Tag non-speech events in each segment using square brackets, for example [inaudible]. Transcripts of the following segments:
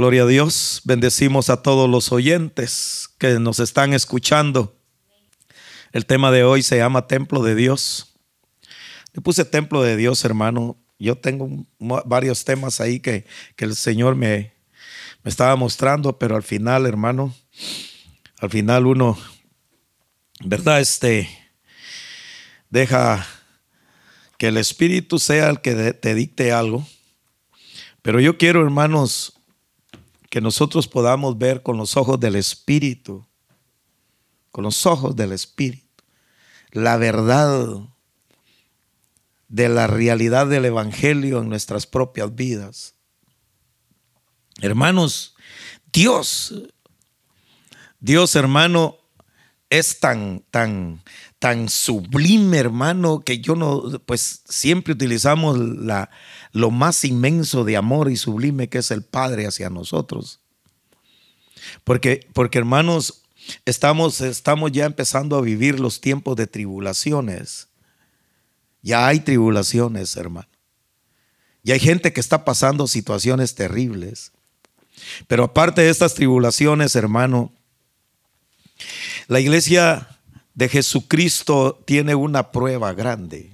Gloria a Dios. Bendecimos a todos los oyentes que nos están escuchando. El tema de hoy se llama Templo de Dios. Le puse Templo de Dios, hermano. Yo tengo varios temas ahí que, que el Señor me, me estaba mostrando, pero al final, hermano, al final uno, ¿verdad? Este, deja que el Espíritu sea el que te dicte algo. Pero yo quiero, hermanos, que nosotros podamos ver con los ojos del Espíritu, con los ojos del Espíritu, la verdad de la realidad del Evangelio en nuestras propias vidas. Hermanos, Dios, Dios hermano, es tan, tan, tan sublime, hermano, que yo no, pues siempre utilizamos la, lo más inmenso de amor y sublime que es el Padre hacia nosotros. Porque, porque hermanos, estamos, estamos ya empezando a vivir los tiempos de tribulaciones. Ya hay tribulaciones, hermano. Y hay gente que está pasando situaciones terribles. Pero aparte de estas tribulaciones, hermano, la iglesia de Jesucristo tiene una prueba grande.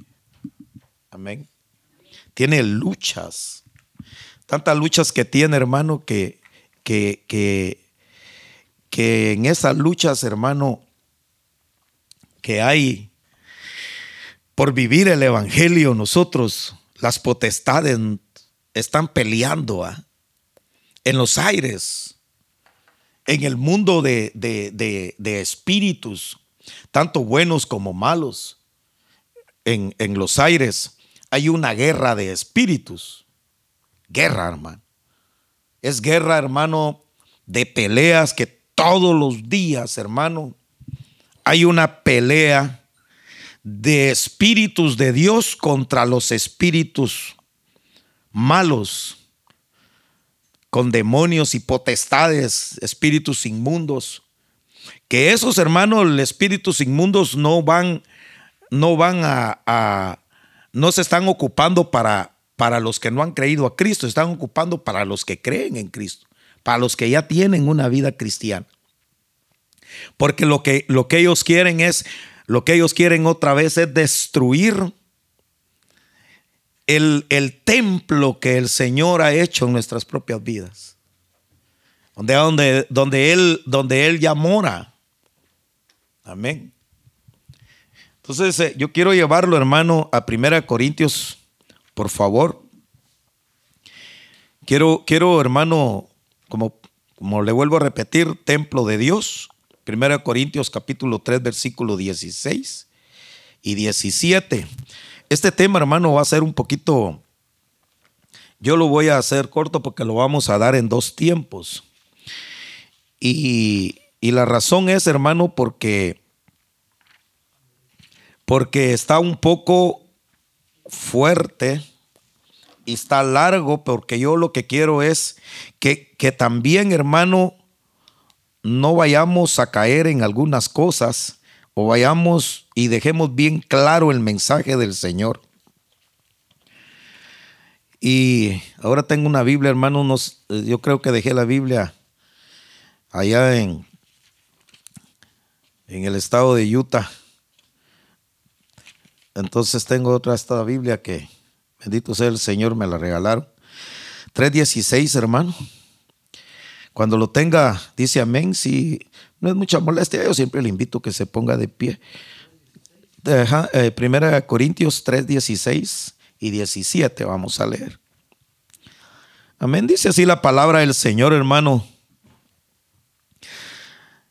Amén. Tiene luchas. Tantas luchas que tiene, hermano, que, que, que, que en esas luchas, hermano, que hay por vivir el Evangelio, nosotros, las potestades están peleando ¿ah? en los aires en el mundo de, espíritus, tanto buenos como malos, en, en, los aires, hay una guerra de espíritus. Guerra, hermano. Es guerra, hermano, de peleas que todos los días, hermano, hay una pelea de espíritus de Dios contra los espíritus malos con demonios y potestades, espíritus inmundos. Que esos hermanos, espíritus inmundos no van, no van a, no se están ocupando para, para los que no han creído a Cristo, están ocupando para los que creen en Cristo, para los que ya tienen una vida cristiana. Porque lo que, lo que ellos quieren es, lo que ellos quieren otra vez es destruir el, templo que el Señor ha hecho en nuestras propias vidas. Donde, donde, donde, él, donde Él ya mora. Amén. Entonces, eh, yo quiero llevarlo, hermano, a 1 Corintios, por favor. Quiero, quiero hermano, como, como le vuelvo a repetir, templo de Dios. 1 Corintios capítulo 3, versículo 16 y 17. Este tema, hermano, va a ser un poquito, yo lo voy a hacer corto porque lo vamos a dar en dos tiempos. Y, la razón es, hermano, porque, porque está un poco fuerte y está largo, porque yo lo que quiero es que, que también, hermano, no vayamos a caer en algunas cosas o vayamos y dejemos bien claro el mensaje del Señor. Y ahora tengo una Biblia, hermano, yo creo que dejé la Biblia allá en, en el estado de Utah. Entonces tengo otra esta Biblia que, bendito sea el Señor, me la regalaron. 3.16, hermano. Cuando lo tenga, dice amén. Si no es mucha molestia, yo siempre le invito que se ponga de pie. Eh, primera Corintios 3, 16 y 17 vamos a leer. Amén. Dice así la palabra del Señor, hermano.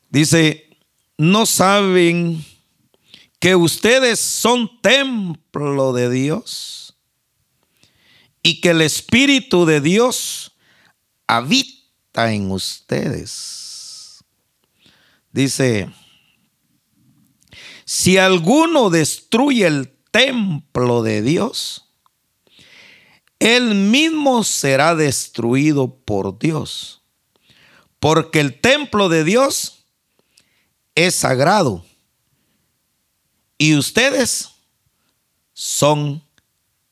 Dice, no saben que ustedes son templo de Dios y que el Espíritu de Dios habita en ustedes. Dice, si alguno destruye el templo de Dios, él mismo será destruido por Dios. Porque el templo de Dios es sagrado. Y ustedes son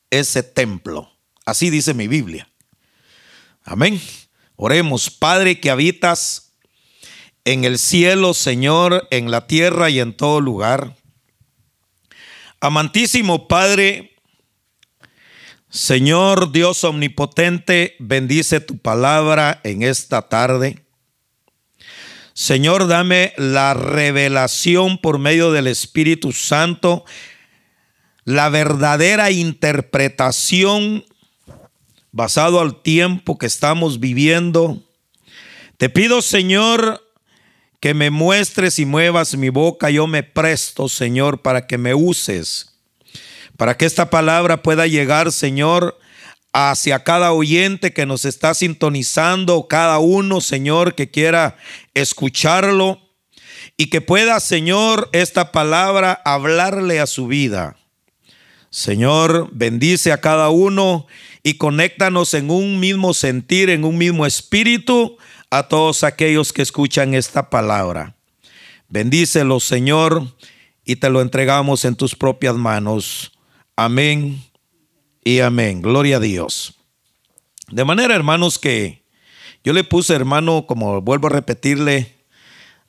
ese templo. Así dice mi Biblia. Amén. Oremos, Padre que habitas en el cielo, Señor, en la tierra y en todo lugar. Amantísimo Padre, Señor Dios omnipotente, bendice tu palabra en esta tarde. Señor, dame la revelación por medio del Espíritu Santo, la verdadera interpretación basado al tiempo que estamos viviendo. Te pido, Señor, que me muestres y muevas mi boca. Yo me presto, Señor, para que me uses, para que esta palabra pueda llegar, Señor, hacia cada oyente que nos está sintonizando, cada uno, Señor, que quiera escucharlo y que pueda, Señor, esta palabra hablarle a su vida. Señor, bendice a cada uno y conéctanos en un mismo sentir, en un mismo espíritu a todos aquellos que escuchan esta palabra. Bendícelo, Señor, y te lo entregamos en tus propias manos. Amén y amén. Gloria a Dios. De manera, hermanos, que yo le puse, hermano, como vuelvo a repetirle,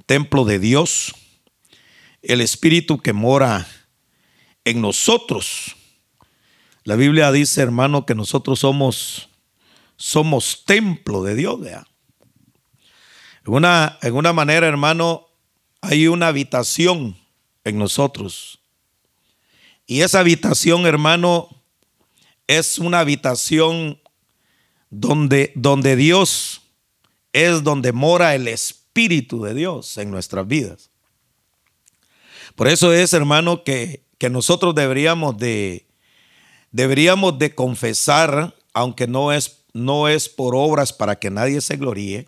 templo de Dios, el Espíritu que mora en nosotros la Biblia dice, hermano, que nosotros somos, somos templo de Dios. ¿vea? En, en una manera, hermano, hay una habitación en nosotros. Y esa habitación, hermano, es una habitación donde, donde Dios es donde mora el Espíritu de Dios en nuestras vidas. Por eso es, hermano, que, que nosotros deberíamos de, Deberíamos de confesar, aunque no es, no es por obras para que nadie se gloríe,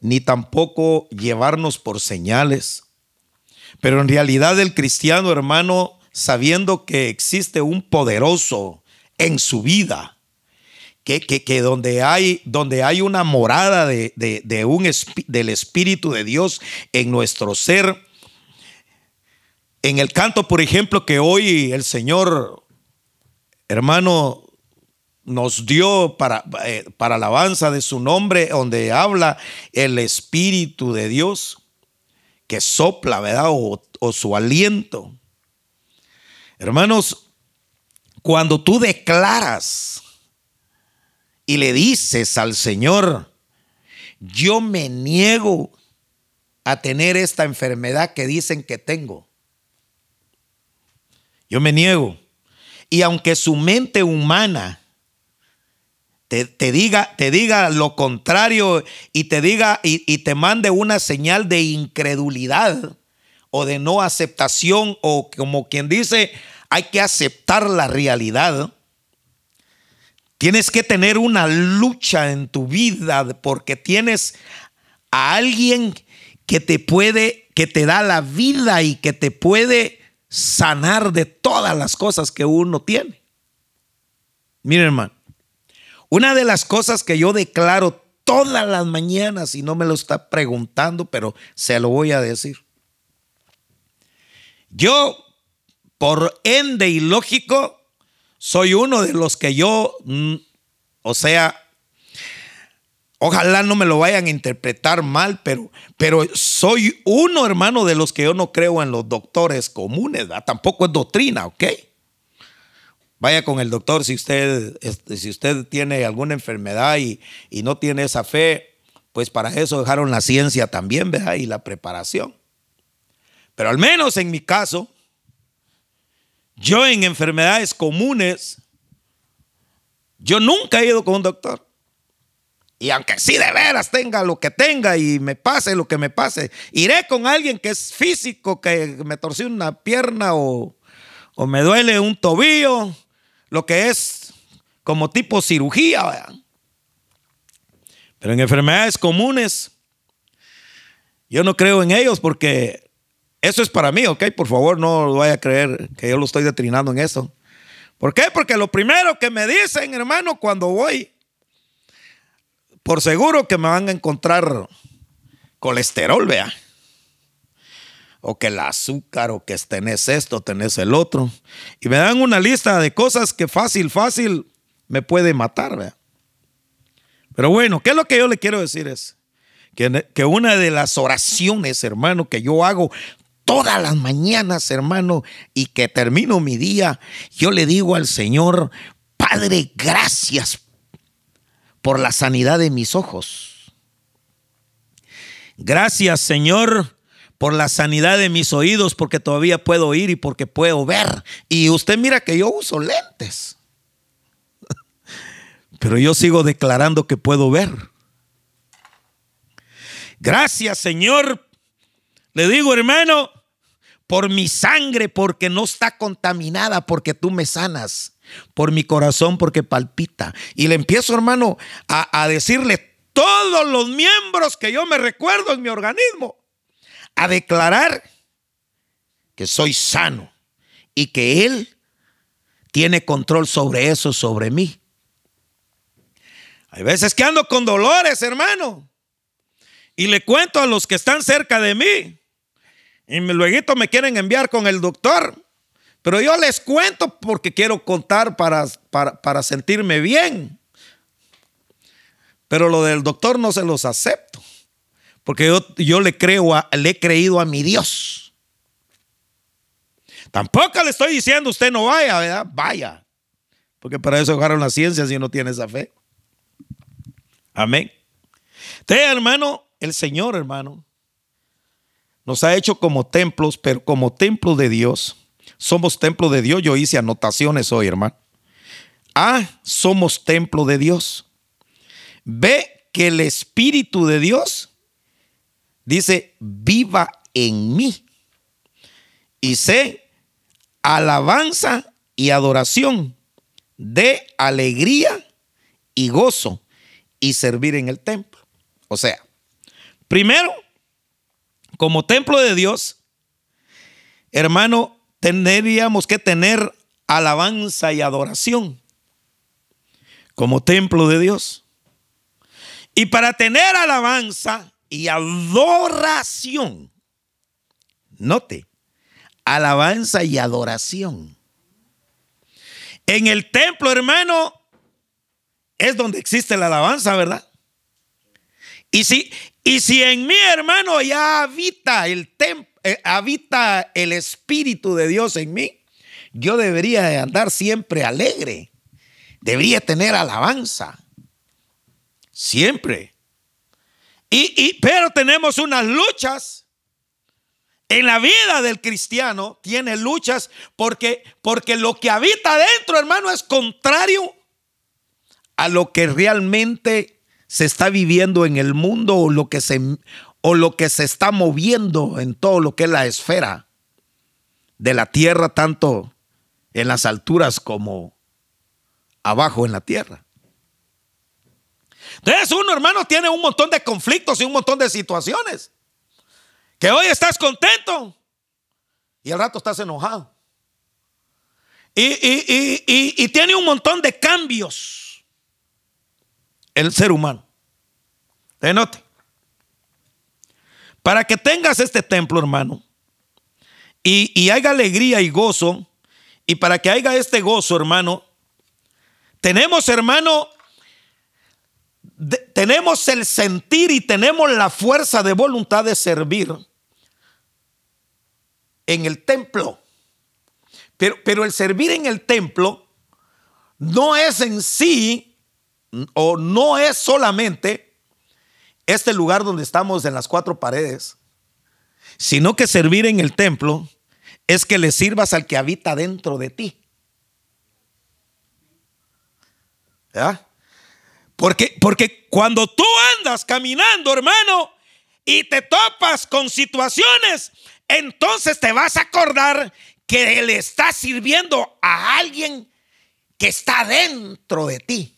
ni tampoco llevarnos por señales. Pero en realidad el cristiano, hermano, sabiendo que existe un poderoso en su vida, que, que, donde, hay, donde hay una morada de, de un, del Espíritu de Dios en nuestro ser, en el canto, por ejemplo, que hoy el Señor hermano, nos dio para, eh, para alabanza de su nombre, donde habla el Espíritu de Dios que sopla, ¿verdad? O, o su aliento. Hermanos, cuando tú declaras y le dices al Señor, yo me niego a tener esta enfermedad que dicen que tengo. Yo me niego. Y aunque su mente humana te, diga, te diga lo contrario y te diga y, y te mande una señal de incredulidad o de no aceptación o como quien dice, hay que aceptar la realidad. Tienes que tener una lucha en tu vida porque tienes a alguien que te puede, que te da la vida y que te puede sanar de todas las cosas que uno tiene. Miren, hermano, una de las cosas que yo declaro todas las mañanas, y no me lo está preguntando, pero se lo voy a decir. Yo, por ende y lógico, soy uno de los que yo, mm, o sea, Ojalá no me lo vayan a interpretar mal, pero, pero soy uno, hermano, de los que yo no creo en los doctores comunes, tampoco es doctrina, ¿ok? Vaya con el doctor si usted, este, si usted tiene alguna enfermedad y, y no tiene esa fe, pues para eso dejaron la ciencia también, ¿verdad? Y la preparación. Pero al menos en mi caso, yo en enfermedades comunes, yo nunca he ido con un doctor. Y aunque sí de veras tenga lo que tenga y me pase lo que me pase, iré con alguien que es físico, que me torció una pierna o, o me duele un tobillo, lo que es como tipo cirugía. Pero en enfermedades comunes, yo no creo en ellos porque eso es para mí, ¿ok? Por favor, no vaya a creer que yo lo estoy detrinando en eso. ¿Por qué? Porque lo primero que me dicen, hermano, cuando voy por seguro que me van a encontrar colesterol, vea. O que el azúcar, o que tenés esto, tenés el otro. Y me dan una lista de cosas que fácil, fácil me puede matar, vea. Pero bueno, ¿qué es lo que yo le quiero decir? Es que, que una de las oraciones, hermano, que yo hago todas las mañanas, hermano, y que termino mi día, yo le digo al Señor, Padre, gracias por la sanidad de mis ojos. Gracias, Señor, por la sanidad de mis oídos, porque todavía puedo oír y porque puedo ver. Y usted mira que yo uso lentes. [laughs] Pero yo sigo declarando que puedo ver. Gracias, Señor. Le digo, hermano, por mi sangre, porque no está contaminada, porque tú me sanas, por mi corazón, porque palpita. Y le empiezo, hermano, a, decirle todos los miembros que yo me recuerdo en mi organismo, a declarar que soy sano y que Él tiene control sobre eso, sobre mí. Hay veces que ando con dolores, hermano. Y le cuento a los que están cerca de mí. Y luego me quieren enviar con el doctor. Pero yo les cuento porque quiero contar para, para, sentirme bien. Pero lo del doctor no se los acepto. Porque yo, yo le, creo le he creído a mi Dios. Tampoco le estoy diciendo usted no vaya, ¿verdad? Vaya. Porque para eso dejaron la ciencia si no tiene esa fe. Amén. Usted, hermano, el Señor, hermano, nos ha hecho como templos, pero como templo de Dios. Somos templo de Dios. Yo hice anotaciones hoy, hermano. Ah, somos templo de Dios. Ve que el Espíritu de Dios dice, viva en mí. Y sé alabanza y adoración de alegría y gozo y servir en el templo. O sea, primero, como templo de Dios, hermano, tendríamos que tener alabanza y adoración como templo de Dios. Y para tener alabanza y adoración, note, alabanza y adoración. En el templo, hermano, es donde existe la alabanza, ¿verdad? Y si, y si en mi hermano ya habita el eh, habita el Espíritu de Dios en mí, yo debería de andar siempre alegre. Debería tener alabanza. Siempre. Y, y, pero tenemos unas luchas. En la vida del cristiano tiene luchas porque, porque lo que habita dentro, hermano, es contrario a lo que realmente se está viviendo en el mundo o lo que se, o lo que se está moviendo en todo lo que es la esfera de la tierra, tanto en las alturas como abajo en la tierra. Entonces uno, hermano, tiene un montón de conflictos y un montón de situaciones. Que hoy estás contento y al rato estás enojado. Y, y tiene un montón de cambios el ser humano. Te note. Para que tengas este templo, hermano, y, y haya alegría y gozo, y para que haya este gozo, hermano, tenemos, hermano, tenemos el sentir y tenemos la fuerza de voluntad de servir en el templo. Pero, pero el servir en el templo no es en sí o no es solamente este lugar donde estamos en las cuatro paredes, sino que servir en el templo es que le sirvas al que habita dentro de ti. Porque, porque cuando tú andas caminando, hermano, y te topas con situaciones, entonces te vas a acordar que le estás sirviendo a alguien que está dentro de ti.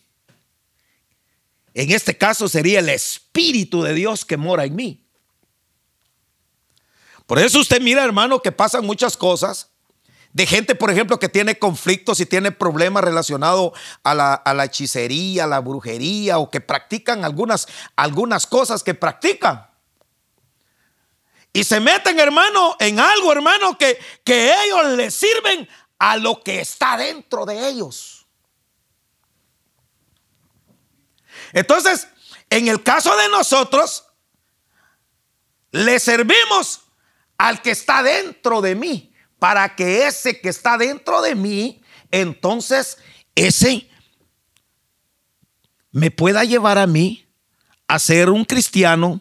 En este caso sería el Espíritu de Dios que mora en mí. Por eso usted mira, hermano, que pasan muchas cosas de gente, por ejemplo, que tiene conflictos y tiene problemas relacionados a la, hechicería, a la brujería o que practican algunas, algunas cosas que practican. Y se meten, hermano, en algo, hermano, que, que ellos le sirven a lo que está dentro de ellos. Entonces, en el caso de nosotros, le servimos al que está dentro de mí, para que ese que está dentro de mí, entonces ese me pueda llevar a mí a ser un cristiano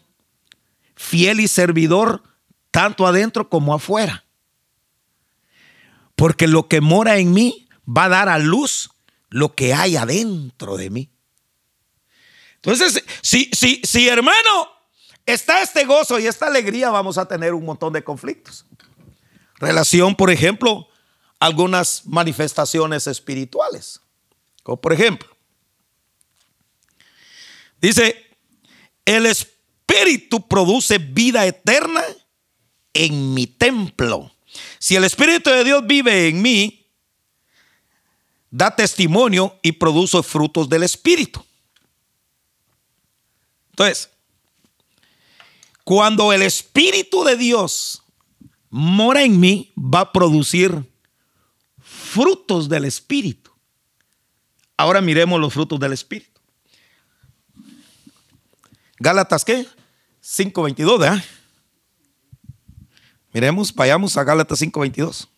fiel y servidor tanto adentro como afuera. Porque lo que mora en mí va a dar a luz lo que hay adentro de mí. Entonces, si, si, si hermano, está este gozo y esta alegría, vamos a tener un montón de conflictos. Relación, por ejemplo, algunas manifestaciones espirituales. Como por ejemplo, dice, el espíritu produce vida eterna en mi templo. Si el espíritu de Dios vive en mí, da testimonio y produce frutos del espíritu. Entonces, cuando el espíritu de Dios mora en mí, va a producir frutos del Espíritu. Ahora miremos los frutos del Espíritu. Gálatas, ¿qué? 5.22, ¿verdad? Miremos, vayamos a Gálatas 5.22.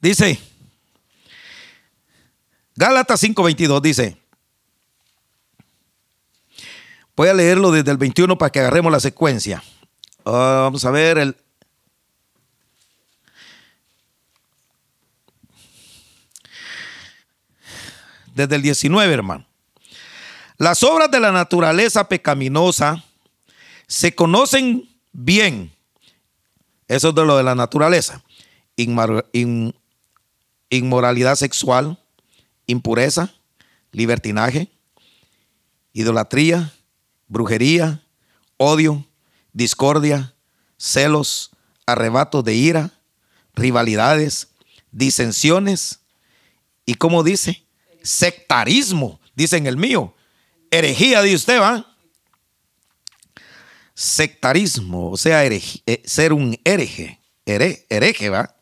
Dice, Gálatas 5:22 dice, voy a leerlo desde el 21 para que agarremos la secuencia. Ah, vamos a ver el... Desde el 19, hermano. Las obras de la naturaleza pecaminosa se conocen bien. Eso es de lo de la naturaleza. Inmoralidad sexual, impureza, libertinaje, idolatría, brujería, odio, discordia, celos, arrebatos de ira, rivalidades, disensiones y como dice, sectarismo, dice en el mío, herejía de usted, ¿va? Sectarismo, o sea, eh, ser un hereje, hereje, ¿va?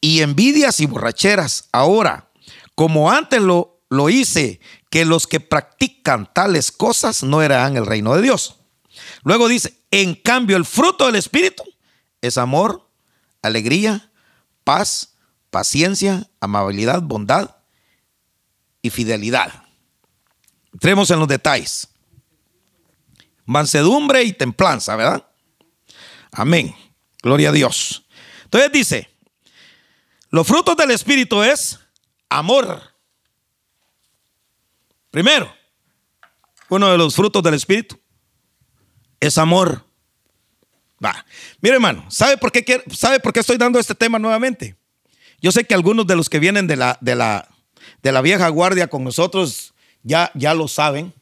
Y envidias y borracheras. Ahora, como antes lo, lo hice, que los que practican tales cosas no eran el reino de Dios. Luego dice, en cambio el fruto del Espíritu es amor, alegría, paz, paciencia, amabilidad, bondad y fidelidad. Entremos en los detalles. Mansedumbre y templanza, ¿verdad? Amén. Gloria a Dios. Entonces dice, los frutos del Espíritu es amor. Primero, uno de los frutos del Espíritu es amor. Va. Mire, hermano, ¿sabe por, qué, ¿sabe por qué estoy dando este tema nuevamente? Yo sé que algunos de los que vienen de la, de la, de la vieja guardia con nosotros ya, ya lo saben,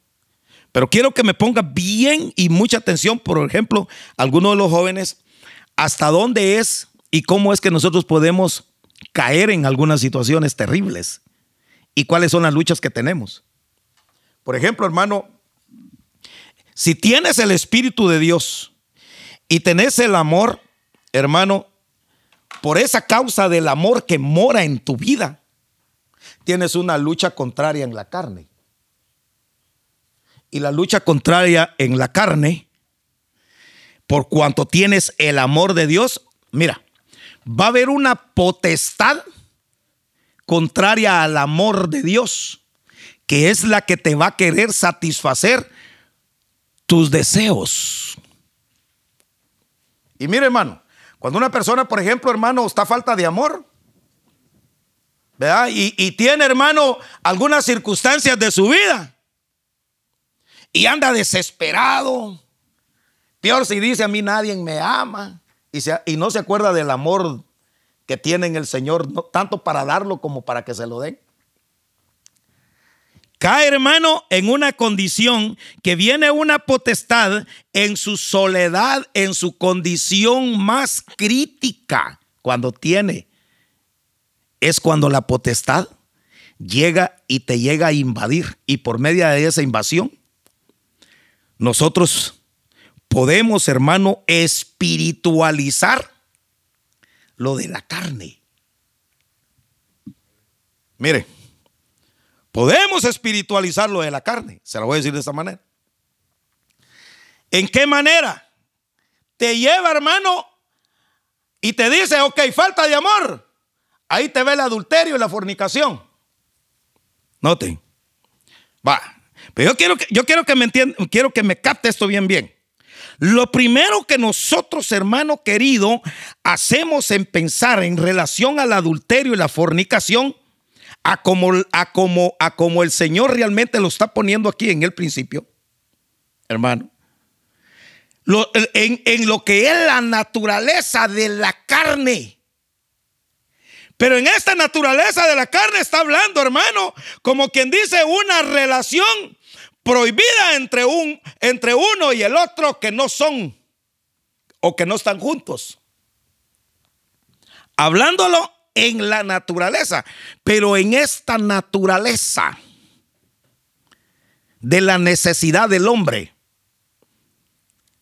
pero quiero que me ponga bien y mucha atención, por ejemplo, algunos de los jóvenes, hasta dónde es y cómo es que nosotros podemos caer en algunas situaciones terribles y cuáles son las luchas que tenemos. Por ejemplo, hermano, si tienes el Espíritu de Dios y tenés el amor, hermano, por esa causa del amor que mora en tu vida, tienes una lucha contraria en la carne. Y la lucha contraria en la carne, por cuanto tienes el amor de Dios, mira, va a haber una potestad contraria al amor de Dios, que es la que te va a querer satisfacer tus deseos. Y mire, hermano, cuando una persona, por ejemplo, hermano, está falta de amor, ¿verdad? Y, y tiene, hermano, algunas circunstancias de su vida y anda desesperado, peor si dice a mí nadie me ama y, no se acuerda del amor que tiene en el Señor, tanto para darlo como para que se lo den. Cae hermano en una condición que viene una potestad en su soledad, en su condición más crítica, cuando tiene. Es cuando la potestad llega y te llega a invadir. Y por medio de esa invasión, nosotros podemos, hermano, espiritualizar lo de la carne. Mire, podemos espiritualizar lo de la carne. Se lo voy a decir de esta manera. ¿En qué manera? Te lleva, hermano, y te dice, ok, falta de amor. Ahí te ve el adulterio y la fornicación. Noten. Va. Pero yo quiero que, yo quiero que me entiendan, quiero que me capte esto bien, bien. Lo primero que nosotros, hermano querido, hacemos en pensar en relación al adulterio y la fornicación, a como, a como, a como el Señor realmente lo está poniendo aquí en el principio, hermano. en, en lo que es la naturaleza de la carne. Pero en esta naturaleza de la carne está hablando, hermano, como quien dice una relación prohibida entre, un, entre uno y el otro que no son o que no están juntos. Hablándolo en la naturaleza, pero en esta naturaleza de la necesidad del hombre,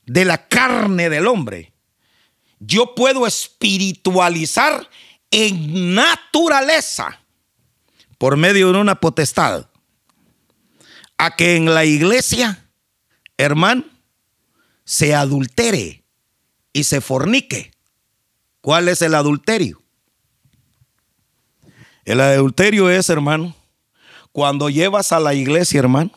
de la carne del hombre, yo puedo espiritualizar en naturaleza por medio de una potestad a que en la iglesia, hermano, se adultere y se fornique. ¿Cuál es el adulterio? El adulterio es, hermano, cuando llevas a la iglesia, hermano,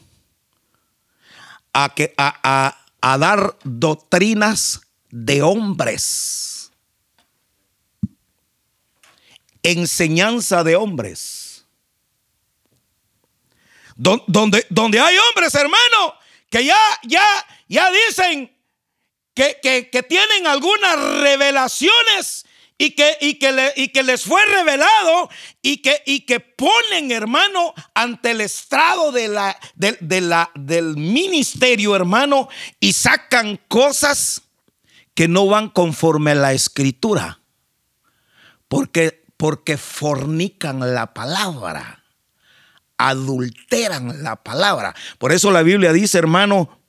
a, que, a, a dar doctrinas de hombres, enseñanza de hombres donde, hay hombres, hermano, que ya, ya, ya dicen que, que, tienen algunas revelaciones y que, y que, y que les fue revelado y que, y que ponen, hermano, ante el estrado de la, de, la, del ministerio, hermano, y sacan cosas que no van conforme a la escritura, porque, porque fornican la palabra adulteran la palabra. Por eso la Biblia dice, hermano,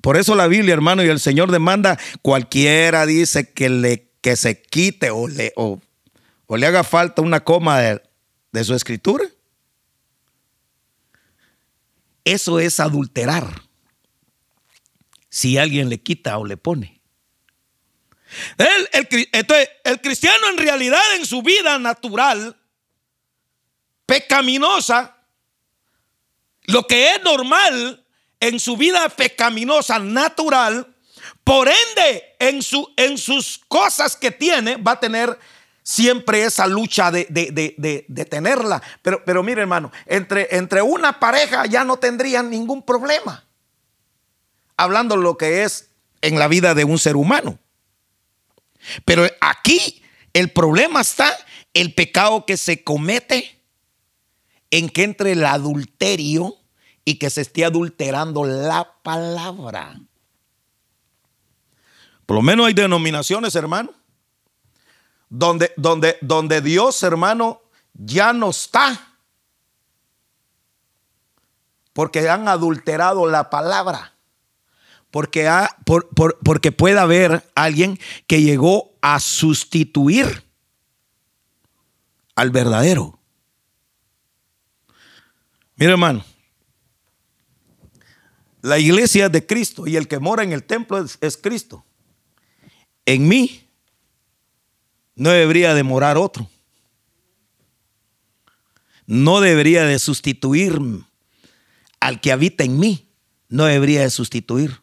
por eso la Biblia, hermano, y el Señor demanda, cualquiera dice que, le, que se quite o le, o, le haga falta una coma de, de su escritura. Eso es adulterar. Si alguien le quita o le pone. El, entonces, el cristiano en realidad en su vida natural, pecaminosa, lo que es normal en su vida pecaminosa natural, por ende en, su, en sus cosas que tiene va a tener siempre esa lucha de, de, tenerla. Pero, pero mire hermano, entre, entre una pareja ya no tendrían ningún problema. Hablando lo que es en la vida de un ser humano. Pero aquí el problema está el pecado que se comete en que entre el adulterio y que se esté adulterando la palabra. Por lo menos hay denominaciones, hermano, donde, donde, donde Dios, hermano, ya no está. Porque han adulterado la palabra. Porque, ha, porque puede haber alguien que llegó a sustituir al verdadero. Mira, hermano, la iglesia de Cristo y el que mora en el templo es, Cristo. En mí no debería de morar otro. No debería de sustituir al que habita en mí. No debería de sustituir.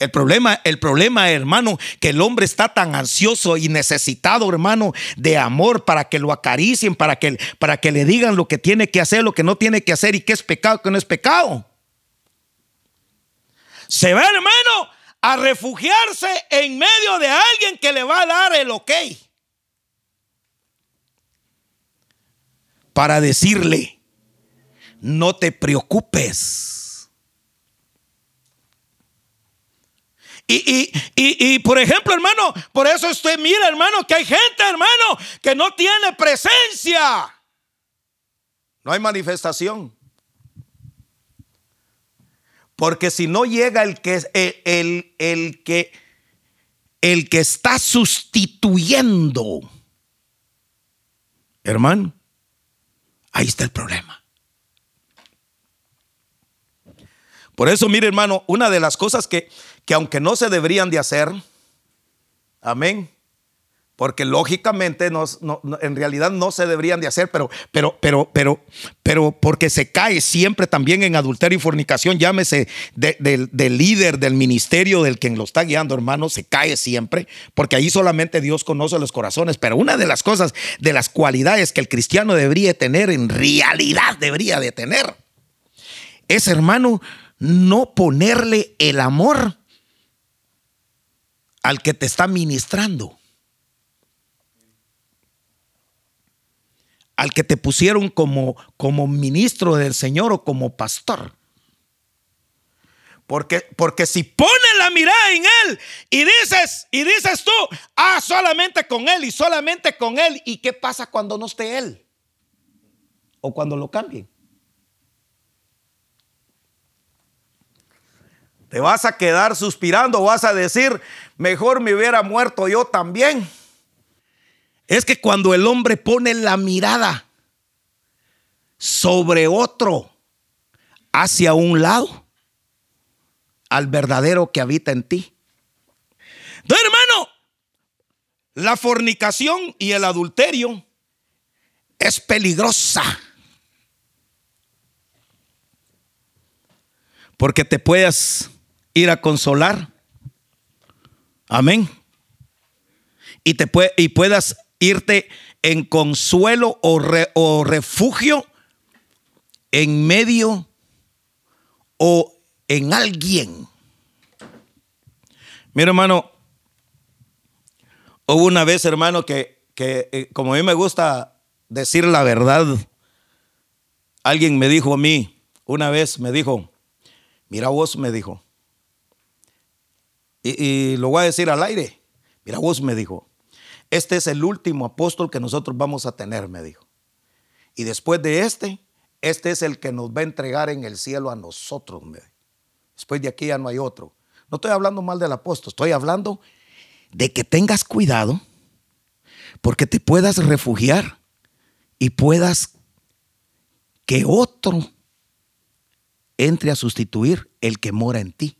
El problema, el problema, hermano, que el hombre está tan ansioso y necesitado, hermano, de amor para que lo acaricien, para que, para que le digan lo que tiene que hacer, lo que no tiene que hacer y qué es pecado, qué no es pecado. Se va, hermano, a refugiarse en medio de alguien que le va a dar el ok. Para decirle, no te preocupes Y, por ejemplo, hermano, por eso usted mira, hermano, que hay gente, hermano, que no tiene presencia. No hay manifestación. Porque si no llega el que, el, el que, el que está sustituyendo, hermano, ahí está el problema. Por eso, mire hermano, una de las cosas que, que aunque no se deberían de hacer, amén, porque lógicamente no, en realidad no se deberían de hacer, pero, pero, pero, pero, pero porque se cae siempre también en adulterio y fornicación, llámese del líder del ministerio, del quien lo está guiando, hermano, se cae siempre, porque ahí solamente Dios conoce los corazones. Pero una de las cosas, de las cualidades que el cristiano debería tener, en realidad debería de tener, es, hermano, no ponerle el amor al que te está ministrando. al que te pusieron como, como ministro del Señor o como pastor. Porque, porque si pones la mirada en Él y dices, y dices tú, ah, solamente con Él y solamente con Él, ¿y qué pasa cuando no esté Él? O cuando lo cambien. Te vas a quedar suspirando, vas a decir, mejor me hubiera muerto yo también. Es que cuando el hombre pone la mirada sobre otro hacia un lado, al verdadero que habita en ti. Entonces, hermano, la fornicación y el adulterio es peligrosa. Porque te puedes ir a consolar. Amén. Y, te puede, y puedas irte en consuelo o, refugio en medio o en alguien. Mira, hermano, hubo una vez, hermano, que, que, eh, como a mí me gusta decir la verdad, alguien me dijo a mí, una vez me dijo, mira vos, me dijo, y, lo voy a decir al aire, mira vos, me dijo, este es el último apóstol que nosotros vamos a tener, me dijo. Y después de este, este es el que nos va a entregar en el cielo a nosotros. Me dijo. Después de aquí ya no hay otro. No estoy hablando mal del apóstol, estoy hablando de que tengas cuidado porque te puedas refugiar y puedas que otro entre a sustituir el que mora en ti.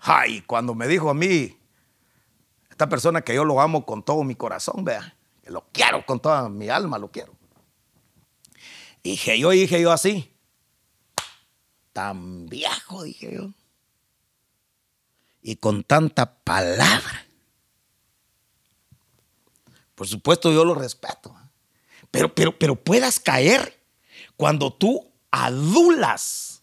Ay, cuando me dijo a mí, esta persona que yo lo amo con todo mi corazón, vea, que lo quiero con toda mi alma, lo quiero. Dije yo, dije yo así, tan viejo, dije yo, y con tanta palabra. Por supuesto yo lo respeto, pero, pero, pero puedas caer cuando tú adulas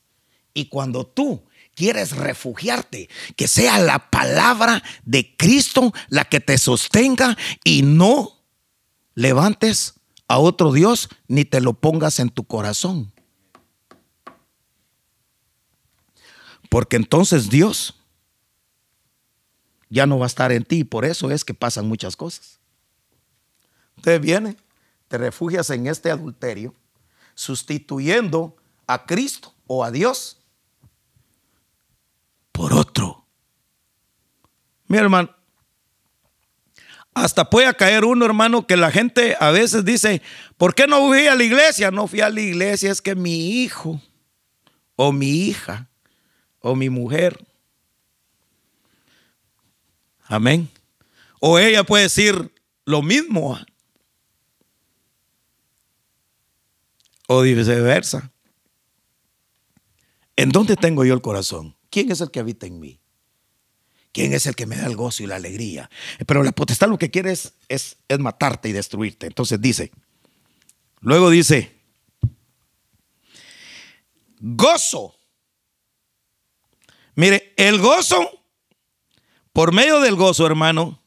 y cuando tú quieres refugiarte, que sea la palabra de Cristo la que te sostenga y no levantes a otro Dios ni te lo pongas en tu corazón. Porque entonces Dios ya no va a estar en ti y por eso es que pasan muchas cosas. Usted viene, te refugias en este adulterio, sustituyendo a Cristo o a Dios por otro. Mi hermano, hasta puede caer uno, hermano, que la gente a veces dice, ¿por qué no fui a la iglesia? No fui a la iglesia, es que mi hijo, o mi hija, o mi mujer. Amén. O ella puede decir lo mismo. O viceversa. ¿En dónde tengo yo el corazón? ¿Quién es el que habita en mí? ¿Quién es el que me da el gozo y la alegría? Pero la potestad lo que quiere es, es, matarte y destruirte. Entonces dice, luego dice, gozo. Mire, el gozo, por medio del gozo, hermano,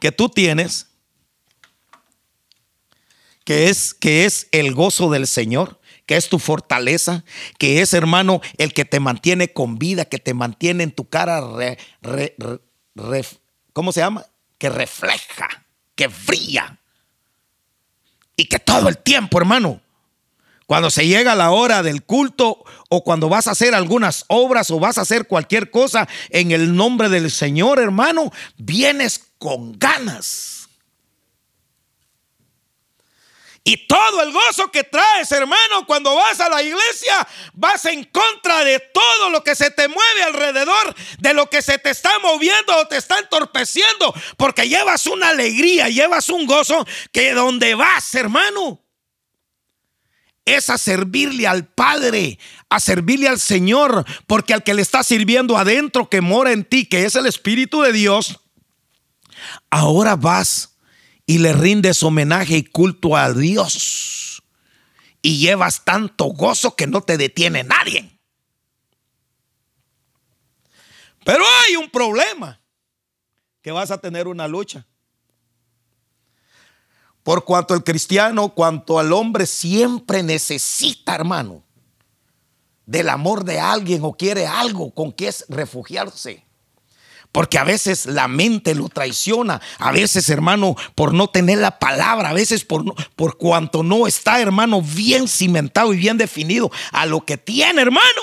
que tú tienes, que es, que es el gozo del Señor, que es tu fortaleza, que es, hermano, el que te mantiene con vida, que te mantiene en tu cara, ¿cómo se llama? Que refleja, que brilla. Y que todo el tiempo, hermano, Cuando se llega la hora del culto o cuando vas a hacer algunas obras o vas a hacer cualquier cosa en el nombre del Señor, hermano, vienes con ganas. Y todo el gozo que traes, hermano, cuando vas a la iglesia, vas en contra de todo lo que se te mueve alrededor, de lo que se te está moviendo o te está entorpeciendo, porque llevas una alegría, llevas un gozo que donde vas, hermano, es a servirle al Padre, a servirle al Señor, porque al que le está sirviendo adentro, que mora en ti, que es el Espíritu de Dios, ahora vas y le rindes homenaje y culto a Dios. Y llevas tanto gozo que no te detiene nadie. Pero hay un problema, que vas a tener una lucha. Por cuanto el cristiano, cuanto al hombre siempre necesita, hermano, del amor de alguien o quiere algo con que es refugiarse. Porque a veces la mente lo traiciona, a veces hermano por no tener la palabra, a veces por, por cuanto no está hermano bien cimentado y bien definido a lo que tiene hermano.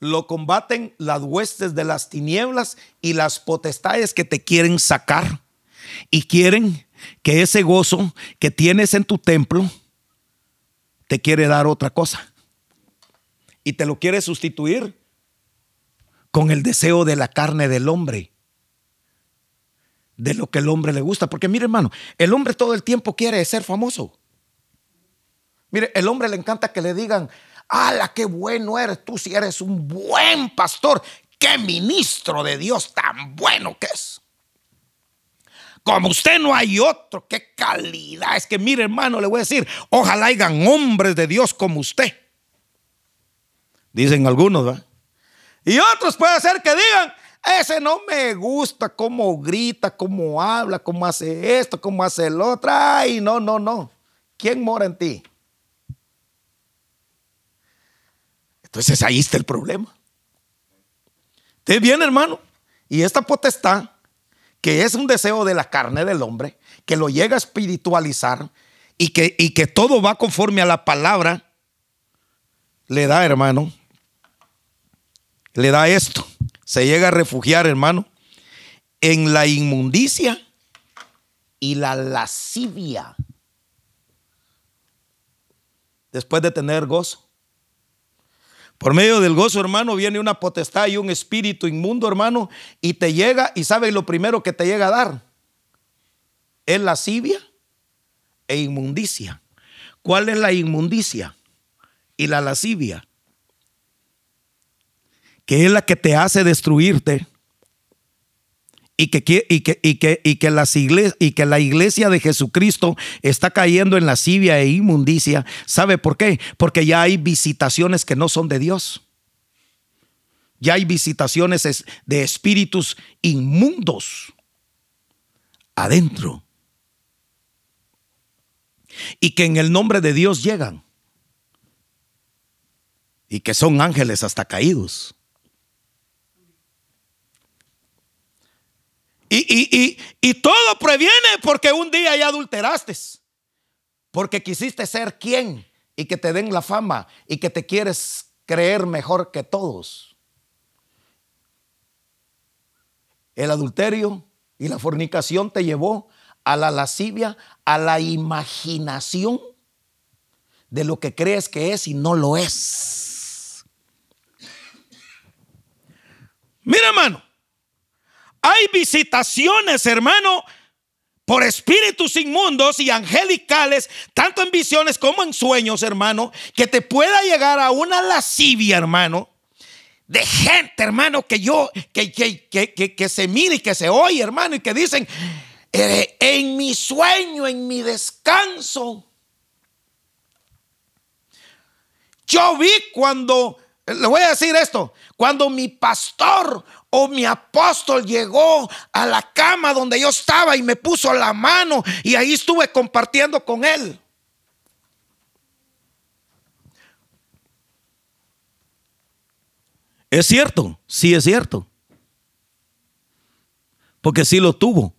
Lo combaten las huestes de las tinieblas y las potestades que te quieren sacar. Y quieren que ese gozo que tienes en tu templo te quiere dar otra cosa. Y te lo quiere sustituir con el deseo de la carne del hombre, de lo que el hombre le gusta. Porque mire hermano, el hombre todo el tiempo quiere ser famoso. Mire, el hombre le encanta que le digan, ¡ala, qué bueno eres! Tú si eres un buen pastor, qué ministro de Dios tan bueno que es. Como usted no hay otro, qué calidad. Es que mire hermano, le voy a decir, ojalá hayan hombres de Dios como usted. Dicen algunos, ¿verdad? Y otros puede ser que digan, ese no me gusta cómo grita, cómo habla, cómo hace esto, cómo hace el otro. Ay, no, no, no. ¿Quién mora en ti? Entonces ahí está el problema. Usted bien, hermano. Y esta potestad, que es un deseo de la carne del hombre, que lo llega a espiritualizar y que, y que todo va conforme a la palabra, le da, hermano, le da esto. Se llega a refugiar, hermano, en la inmundicia y la lascivia. Después de tener gozo. Por medio del gozo, hermano, viene una potestad y un espíritu inmundo, hermano, y te llega, y sabe lo primero que te llega a dar. Es lascivia e inmundicia. ¿Cuál es la inmundicia y la lascivia? Que es la que te hace destruirte y que, y que, y que, y que, las y que la iglesia de Jesucristo está cayendo en lascivia e inmundicia. ¿Sabe por qué? Porque ya hay visitaciones que no son de Dios. Ya hay visitaciones de espíritus inmundos adentro. Y que en el nombre de Dios llegan. Y que son ángeles hasta caídos. Y, todo previene porque un día ya adulteraste. Porque quisiste ser quien y que te den la fama y que te quieres creer mejor que todos. El adulterio y la fornicación te llevó a la lascivia, a la imaginación de lo que crees que es y no lo es. Mira, hermano, hay visitaciones, hermano, por espíritus inmundos y angelicales, tanto en visiones como en sueños, hermano, que te pueda llegar a una lascivia, hermano, de gente, hermano, que yo, que, que, que, se mire y que se oye, hermano, y que dicen, en mi sueño, en mi descanso, yo vi cuando, le voy a decir esto, cuando mi pastor o mi apóstol llegó a la cama donde yo estaba y me puso la mano y ahí estuve compartiendo con él. Es cierto, sí es cierto. Porque sí lo tuvo.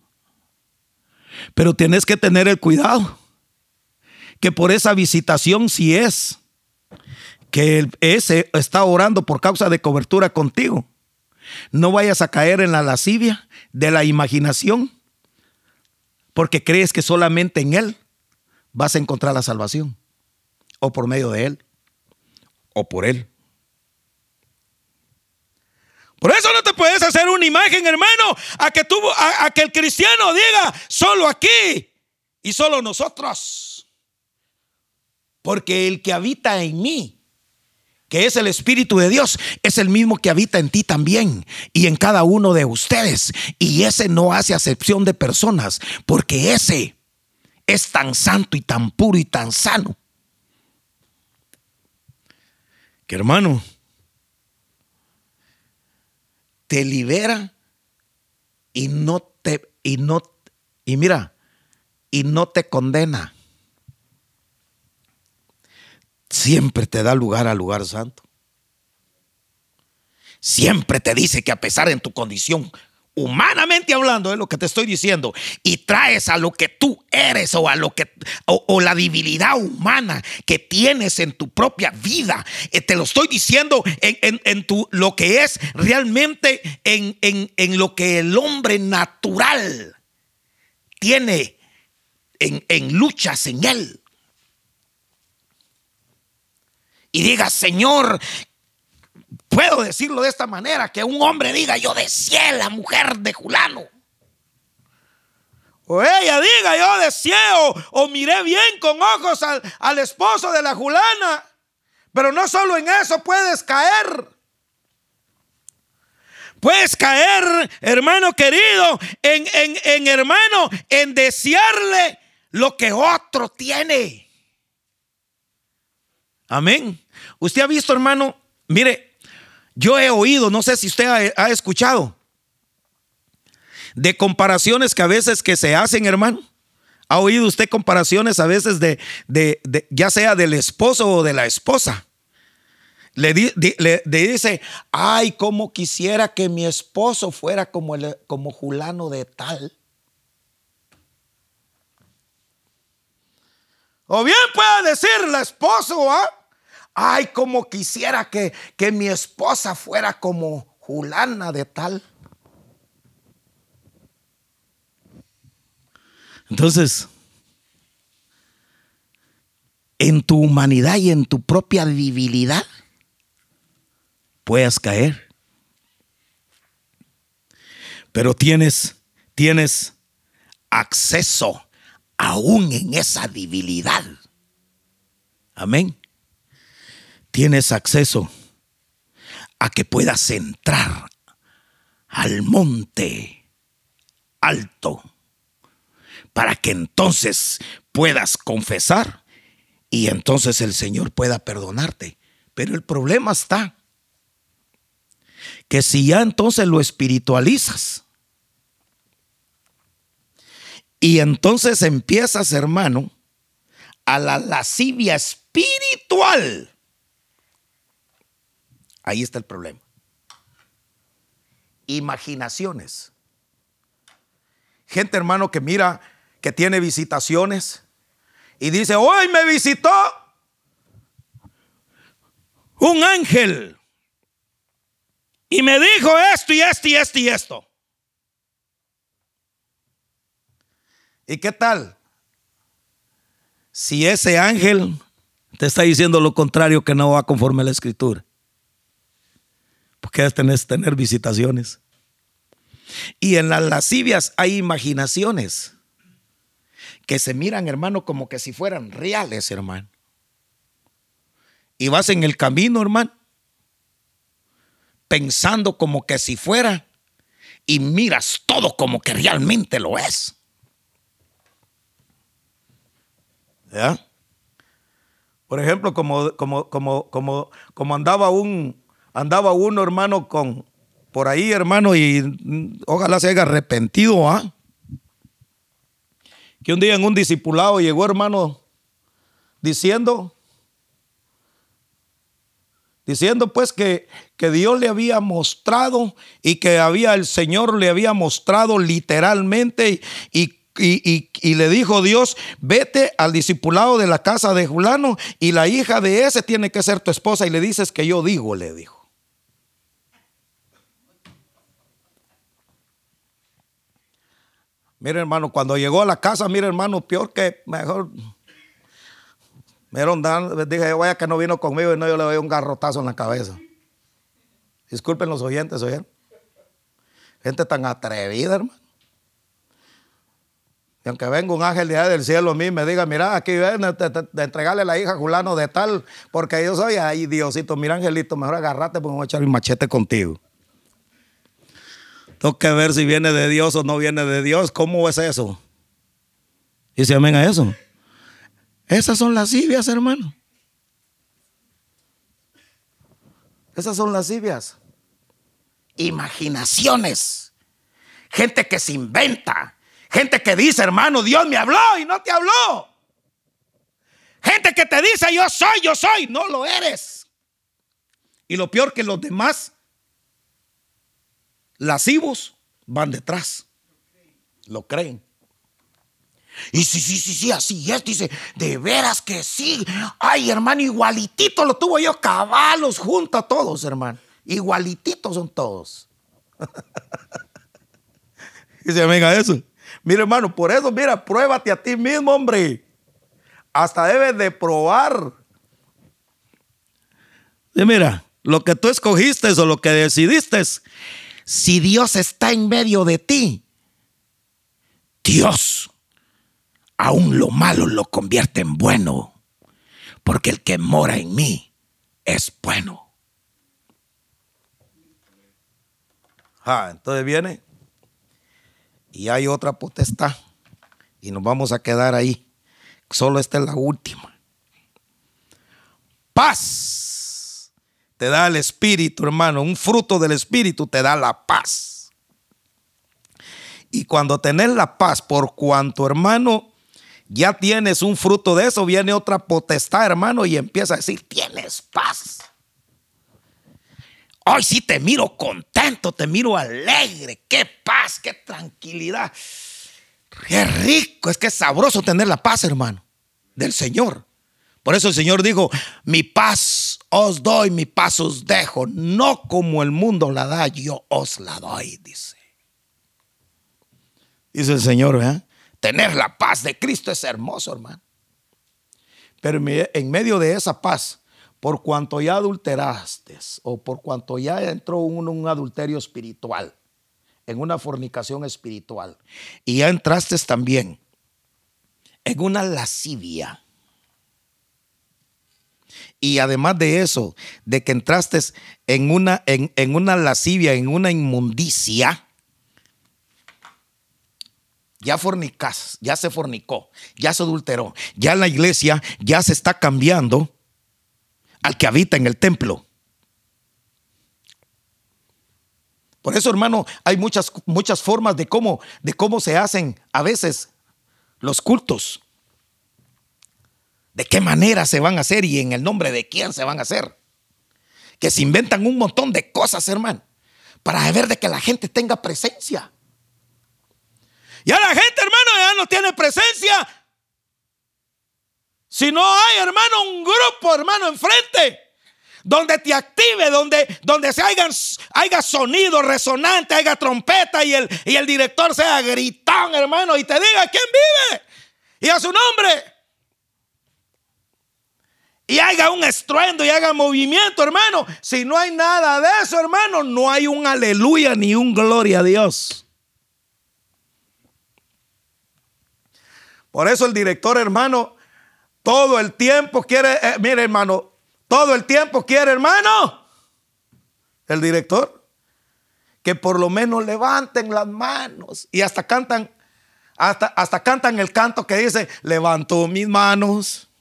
Pero tienes que tener el cuidado que por esa visitación si es que ese está orando por causa de cobertura contigo. No vayas a caer en la lascivia de la imaginación, porque crees que solamente en Él vas a encontrar la salvación, o por medio de Él, o por Él. Por eso no te puedes hacer una imagen, hermano, a que, tú, a, que el cristiano diga solo aquí y solo nosotros. Porque el que habita en mí, que es el Espíritu de Dios, es el mismo que habita en ti también y en cada uno de ustedes. Y ese no hace acepción de personas, porque ese es tan santo y tan puro y tan sano. Que hermano, te libera y no te y no y mira, y no te condena. Siempre te da lugar al lugar santo. Siempre te dice que a pesar de tu condición humanamente hablando, es lo que te estoy diciendo, y traes a lo que tú eres o a lo que, o, la debilidad humana que tienes en tu propia vida, eh, te lo estoy diciendo en, tu, lo que es realmente en, en lo que el hombre natural tiene en, luchas en él. Y diga, Señor, puedo decirlo de esta manera, que un hombre diga, yo deseé la mujer de Julano. O ella diga, yo deseo o miré bien con ojos al, al, esposo de la Julana. Pero no solo en eso puedes caer. Puedes caer, hermano querido, en, en, en hermano, en desearle lo que otro tiene. Amén. Usted ha visto, hermano, mire, yo he oído, no sé si usted ha, escuchado, de comparaciones que a veces que se hacen, hermano. ¿Ha oído usted comparaciones a veces de, de, ya sea del esposo o de la esposa? Le, dice, ay, como quisiera que mi esposo fuera como, como Julano de tal. O bien puede decir la esposa, ¿ah? Ay, como quisiera que, que mi esposa fuera como Julana de tal. Entonces, en tu humanidad y en tu propia debilidad, puedes caer. Pero tienes, tienes acceso aún en esa debilidad. Amén tienes acceso a que puedas entrar al monte alto para que entonces puedas confesar y entonces el Señor pueda perdonarte. Pero el problema está que si ya entonces lo espiritualizas y entonces empiezas, hermano, a la lascivia espiritual, Ahí está el problema. Imaginaciones. Gente, hermano, que mira, que tiene visitaciones y dice, hoy me visitó un ángel y me dijo esto y esto y esto y esto. ¿Y qué tal? Si ese ángel te está diciendo lo contrario que no va conforme a la escritura porque tenés tener visitaciones. Y en las lascivias hay imaginaciones que se miran, hermano, como que si fueran reales, hermano. Y vas en el camino, hermano, pensando como que si fuera, y miras todo como que realmente lo es. ¿Ya? Por ejemplo, como, como, como, como, como andaba un, andaba uno, hermano, con por ahí, hermano, y ojalá se haya arrepentido, ¿ah? Que un día en un discipulado llegó, hermano, diciendo, diciendo pues que, que Dios le había mostrado y que había el Señor le había mostrado literalmente y y, le dijo Dios, vete al discipulado de la casa de Julano y la hija de ese tiene que ser tu esposa y le dices que yo digo, le dijo. Mire hermano, cuando llegó a la casa, mire hermano, peor que mejor. Me dije, vaya que no vino conmigo y no yo le doy un garrotazo en la cabeza. Disculpen los oyentes, oyeron. Gente tan atrevida, hermano. Y aunque venga un ángel de allá del cielo a mí me diga, mira, aquí ven, de, entregarle la hija a Julano de tal, porque yo soy, ay Diosito, mira angelito, mejor agarrate porque voy a echar un machete contigo. Tengo que ver si viene de Dios o no viene de Dios. ¿Cómo es eso? Y se amén a eso. Esas son las lascivias, hermano. Esas son las lascivias. Imaginaciones. Gente que se inventa Gente que dice, hermano, Dios me habló y no te habló. Gente que te dice, yo soy, yo soy, no lo eres. Y lo peor que los demás lascivos van detrás. Lo creen. Y sí, sí, sí, sí, así es. Dice, de veras que sí. Ay, hermano, igualitito lo tuvo yo, cabalos junto a todos, hermano. Igualititos son todos. [laughs] y se venga eso. Mira, hermano, por eso, mira, pruébate a ti mismo, hombre. Hasta debes de probar. Y mira, lo que tú escogiste o lo que decidiste, si Dios está en medio de ti, Dios aún lo malo lo convierte en bueno, porque el que mora en mí es bueno. Ah, entonces viene y hay otra potestad y nos vamos a quedar ahí. Solo esta es la última. Paz te da el Espíritu, hermano. Un fruto del Espíritu te da la paz. Y cuando tenés la paz, por cuanto, hermano, ya tienes un fruto de eso, viene otra potestad, hermano, y empieza a decir, tienes paz. Hoy sí te miro contento, te miro alegre. Qué paz, qué tranquilidad. Qué rico, es que es sabroso tener la paz, hermano, del Señor. Por eso el Señor dijo, mi paz os doy, mi paz os dejo. No como el mundo la da, yo os la doy, dice. Dice el Señor, ¿eh? Tener la paz de Cristo es hermoso, hermano. Pero en medio de esa paz por cuanto ya adulteraste o por cuanto ya entró en un adulterio espiritual, en una fornicación espiritual, y ya entraste también en una lascivia. Y además de eso, de que entraste en una, en, en una lascivia, en una inmundicia, ya fornicas, ya se fornicó, ya se adulteró, ya la iglesia ya se está cambiando al que habita en el templo. Por eso, hermano, hay muchas, muchas formas de cómo, de cómo se hacen a veces los cultos. De qué manera se van a hacer y en el nombre de quién se van a hacer. Que se inventan un montón de cosas, hermano, para ver de que la gente tenga presencia. Ya la gente, hermano, ya no tiene presencia si no hay, hermano, un grupo, hermano, enfrente, donde te active, donde, donde se haya, haya sonido resonante, haya trompeta y el, y el director sea gritón, hermano, y te diga quién vive y a su nombre. Y haga un estruendo y haga movimiento, hermano. Si no hay nada de eso, hermano, no hay un aleluya ni un gloria a Dios. Por eso el director, hermano, todo el tiempo quiere, eh, mire hermano, todo el tiempo quiere hermano, el director, que por lo menos levanten las manos y hasta cantan, hasta, hasta cantan el canto que dice, levanto mis manos,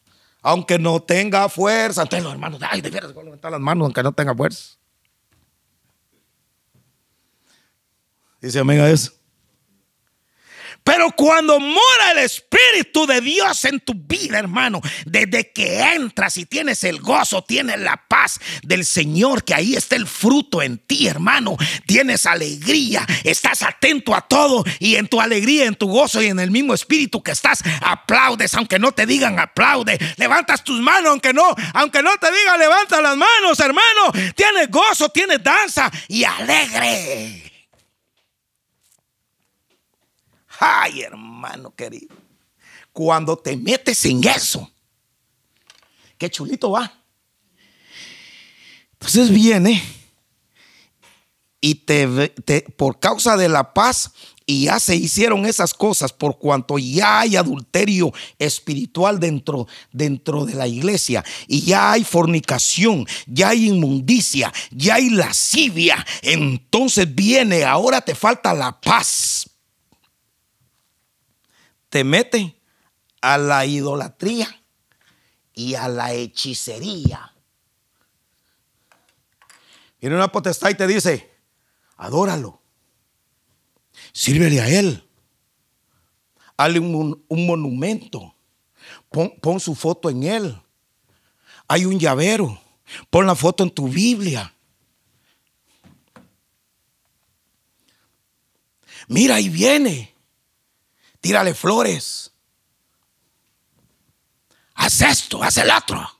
aunque no tenga fuerza. Entonces los hermanos, ay, de veras, voy a levantar las manos aunque no tenga fuerza. Dice amiga eso. Pero cuando mora el Espíritu de Dios en tu vida, hermano, desde que entras y tienes el gozo, tienes la paz del Señor, que ahí está el fruto en ti, hermano. Tienes alegría, estás atento a todo y en tu alegría, en tu gozo y en el mismo espíritu que estás, aplaudes, aunque no te digan aplaude. Levantas tus manos, aunque no, aunque no te digan levanta las manos, hermano. Tienes gozo, tienes danza y alegre. Ay, hermano querido. Cuando te metes en eso, qué chulito va. Entonces viene y te, por causa de la paz y ya se hicieron esas cosas por cuanto ya hay adulterio espiritual dentro, dentro de la iglesia y ya hay fornicación, ya hay inmundicia, ya hay lascivia. Entonces viene, ahora te falta la paz te mete a la idolatría y a la hechicería. Viene una potestad y te dice, adóralo, sírvele a él, hazle un, monumento, pon, pon su foto en él, hay un llavero, pon la foto en tu Biblia. Mira, ahí viene tírale flores. Haz esto, haz el otro.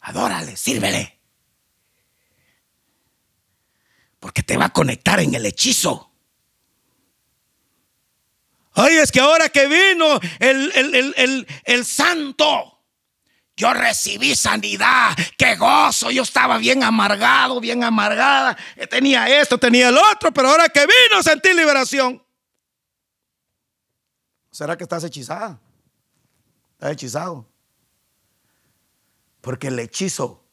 Adórale, sírvele. Porque te va a conectar en el hechizo. Ay, es que ahora que vino el, el, el, el santo, yo recibí sanidad, qué gozo. Yo estaba bien amargado, bien amargada. Tenía esto, tenía el otro, pero ahora que vino sentí liberación. ¿Será que estás hechizada? ¿Estás hechizado? Porque el hechizo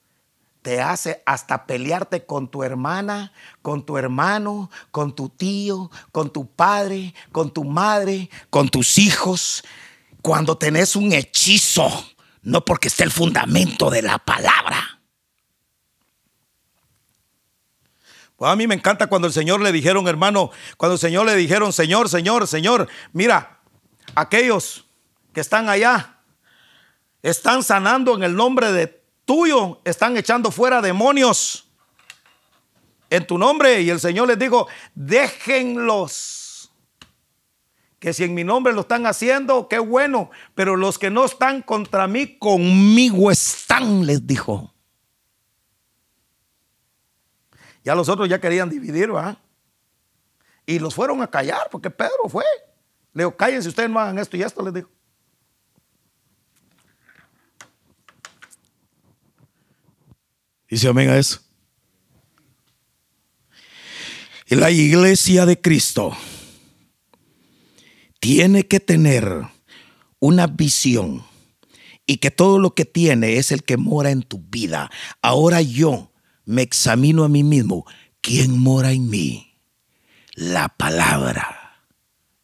te hace hasta pelearte con tu hermana, con tu hermano, con tu tío, con tu padre, con tu madre, con tus hijos. Cuando tenés un hechizo no porque esté el fundamento de la palabra. Pues a mí me encanta cuando el Señor le dijeron, hermano, cuando el Señor le dijeron, Señor, Señor, Señor, mira, aquellos que están allá están sanando en el nombre de tuyo, están echando fuera demonios en tu nombre. Y el Señor les dijo, déjenlos que si en mi nombre lo están haciendo, qué bueno, pero los que no están contra mí, conmigo están, les dijo. Ya los otros ya querían dividir, ¿va? Y los fueron a callar, porque Pedro fue. Le dijo, cállense, ustedes no hagan esto y esto, les dijo. Dice amén a eso. Y la iglesia de Cristo tiene que tener una visión y que todo lo que tiene es el que mora en tu vida. Ahora yo me examino a mí mismo. ¿Quién mora en mí? La palabra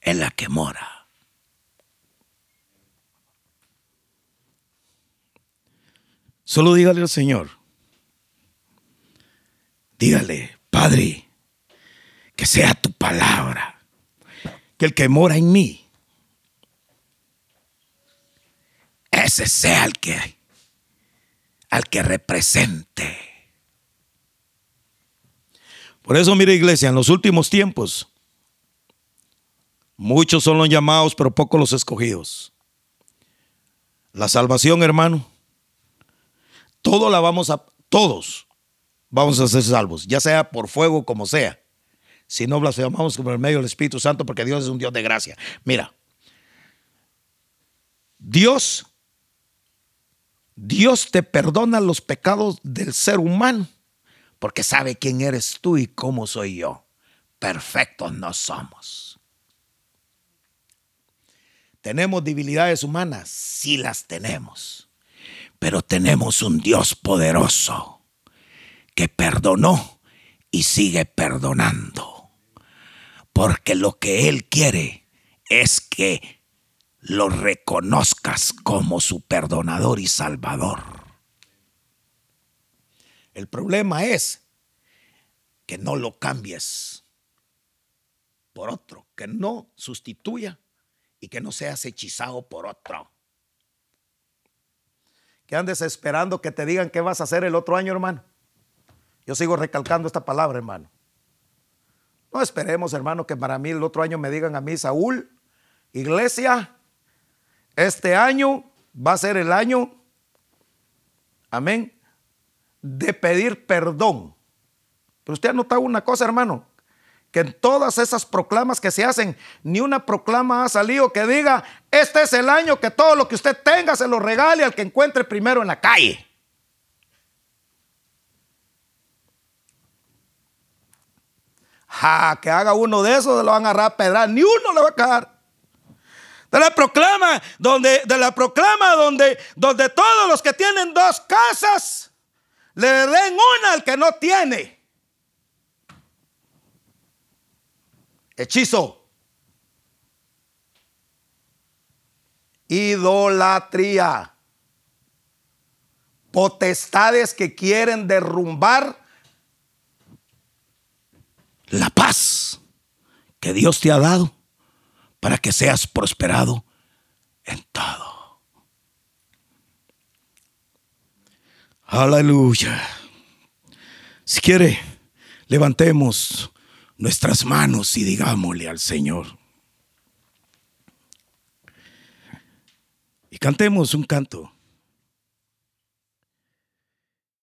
en la que mora. Solo dígale al Señor. Dígale, Padre, que sea tu palabra que el que mora en mí, ese sea el que, al que represente. Por eso, mire iglesia, en los últimos tiempos, muchos son los llamados, pero pocos los escogidos. La salvación, hermano, todo la vamos a, todos vamos a ser salvos, ya sea por fuego como sea si no blasfemamos por el medio del Espíritu Santo, porque Dios es un Dios de gracia. Mira, Dios, Dios te perdona los pecados del ser humano, porque sabe quién eres tú y cómo soy yo. Perfectos no somos. ¿Tenemos debilidades humanas? Sí las tenemos. Pero tenemos un Dios poderoso que perdonó y sigue perdonando porque lo que Él quiere es que lo reconozcas como su perdonador y salvador. El problema es que no lo cambies por otro, que no sustituya y que no seas hechizado por otro. Que andes esperando que te digan qué vas a hacer el otro año, hermano. Yo sigo recalcando esta palabra, hermano. No esperemos, hermano, que para mí el otro año me digan a mí, Saúl, iglesia, este año va a ser el año, amén, de pedir perdón. Pero usted ha notado una cosa, hermano, que en todas esas proclamas que se hacen, ni una proclama ha salido que diga, este es el año que todo lo que usted tenga se lo regale al que encuentre primero en la calle. Ja, que haga uno de esos, se lo van a agarrar a pedrar, ni uno le va a caer. De la proclama, donde, de la proclama donde, donde todos los que tienen dos casas le den una al que no tiene. Hechizo. Idolatría. Potestades que quieren derrumbar la paz que Dios te ha dado para que seas prosperado en todo. Aleluya. Si quiere, levantemos nuestras manos y digámosle al Señor. Y cantemos un canto.